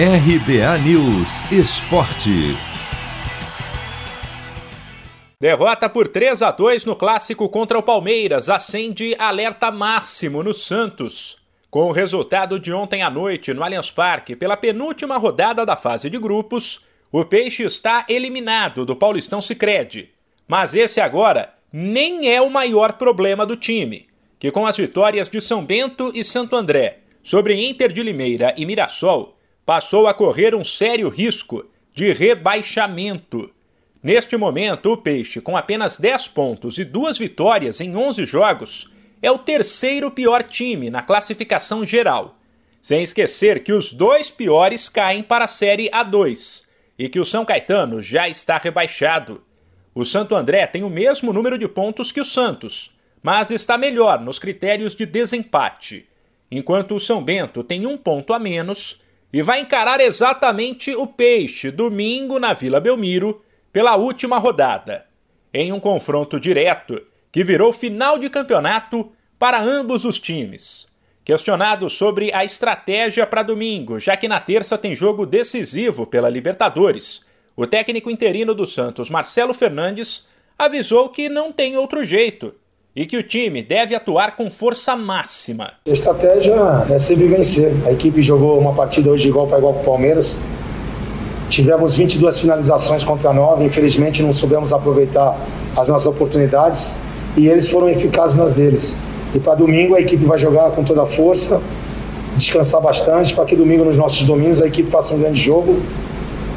RBA News Esporte. Derrota por 3 a 2 no clássico contra o Palmeiras acende alerta máximo no Santos. Com o resultado de ontem à noite no Allianz Parque pela penúltima rodada da fase de grupos, o Peixe está eliminado do Paulistão Sicredi. Mas esse agora nem é o maior problema do time, que com as vitórias de São Bento e Santo André sobre Inter de Limeira e Mirassol, passou a correr um sério risco de rebaixamento. Neste momento, o Peixe, com apenas 10 pontos e duas vitórias em 11 jogos, é o terceiro pior time na classificação geral. Sem esquecer que os dois piores caem para a Série A2 e que o São Caetano já está rebaixado. O Santo André tem o mesmo número de pontos que o Santos, mas está melhor nos critérios de desempate, enquanto o São Bento tem um ponto a menos e vai encarar exatamente o Peixe domingo na Vila Belmiro pela última rodada, em um confronto direto que virou final de campeonato para ambos os times. Questionado sobre a estratégia para domingo, já que na terça tem jogo decisivo pela Libertadores, o técnico interino do Santos, Marcelo Fernandes, avisou que não tem outro jeito e que o time deve atuar com força máxima. A estratégia é sempre vencer. A equipe jogou uma partida hoje igual para igual com o Palmeiras Tivemos 22 finalizações contra 9, infelizmente não soubemos aproveitar as nossas oportunidades e eles foram eficazes nas deles. E para domingo a equipe vai jogar com toda a força, descansar bastante, para que domingo nos nossos domingos a equipe faça um grande jogo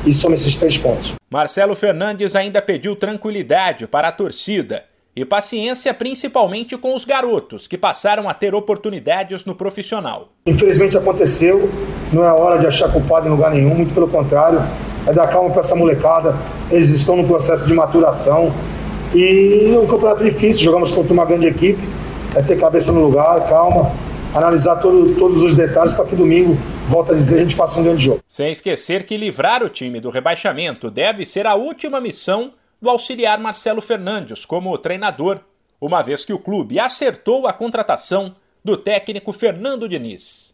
e some esses três pontos. Marcelo Fernandes ainda pediu tranquilidade para a torcida e paciência principalmente com os garotos que passaram a ter oportunidades no profissional. Infelizmente aconteceu, não é hora de achar culpado em lugar nenhum, muito pelo contrário, é dar calma para essa molecada, eles estão no processo de maturação e o campeonato é difícil, jogamos contra uma grande equipe, é ter cabeça no lugar, calma, analisar todo, todos os detalhes para que domingo, volta a dizer, a gente faça um grande jogo. Sem esquecer que livrar o time do rebaixamento deve ser a última missão do auxiliar Marcelo Fernandes como treinador, uma vez que o clube acertou a contratação do técnico Fernando Diniz.